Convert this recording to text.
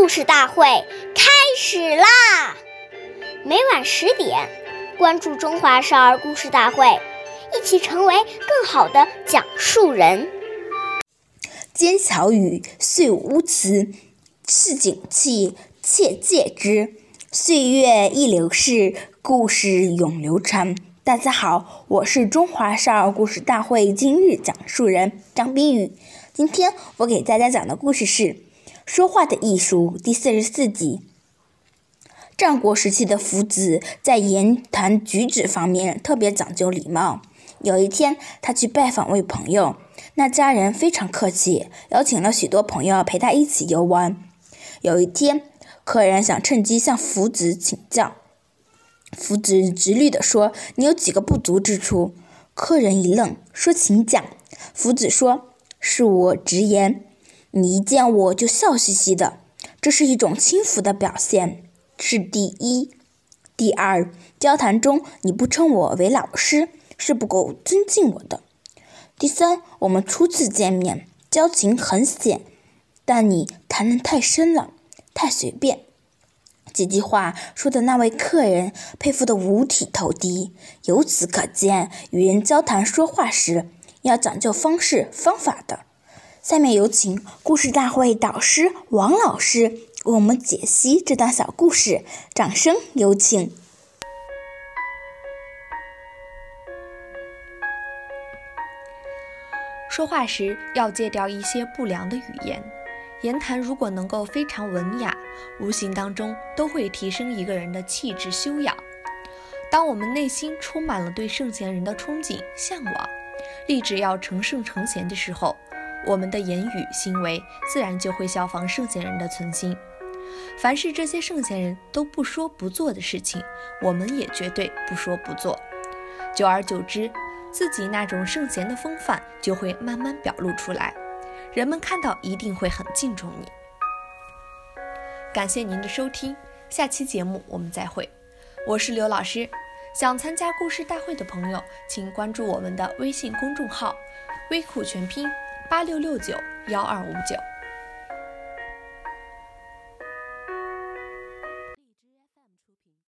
故事大会开始啦！每晚十点，关注《中华少儿故事大会》，一起成为更好的讲述人。煎小雨，岁乌雌，市井气，切戒之。岁月易流逝，故事永流传。大家好，我是中华少儿故事大会今日讲述人张冰雨。今天我给大家讲的故事是《说话的艺术》第四十四集。战国时期的夫子在言谈举止方面特别讲究礼貌。有一天，他去拜访位朋友，那家人非常客气，邀请了许多朋友陪他一起游玩。有一天，客人想趁机向夫子请教。夫子直率地说：“你有几个不足之处？”客人一愣，说：“请讲。”夫子说：“恕我直言，你一见我就笑嘻嘻的，这是一种轻浮的表现，是第一。第二，交谈中你不称我为老师，是不够尊敬我的。第三，我们初次见面，交情很浅，但你谈得太深了，太随便。”几句话说的那位客人佩服得五体投地。由此可见，与人交谈说话时要讲究方式方法的。下面有请故事大会导师王老师为我们解析这段小故事，掌声有请。说话时要戒掉一些不良的语言。言谈如果能够非常文雅，无形当中都会提升一个人的气质修养。当我们内心充满了对圣贤人的憧憬、向往，立志要成圣成贤的时候，我们的言语行为自然就会效仿圣贤人的存心。凡是这些圣贤人都不说不做的事情，我们也绝对不说不做。久而久之，自己那种圣贤的风范就会慢慢表露出来。人们看到一定会很敬重你。感谢您的收听，下期节目我们再会。我是刘老师，想参加故事大会的朋友，请关注我们的微信公众号“微库全拼八六六九幺二五九”。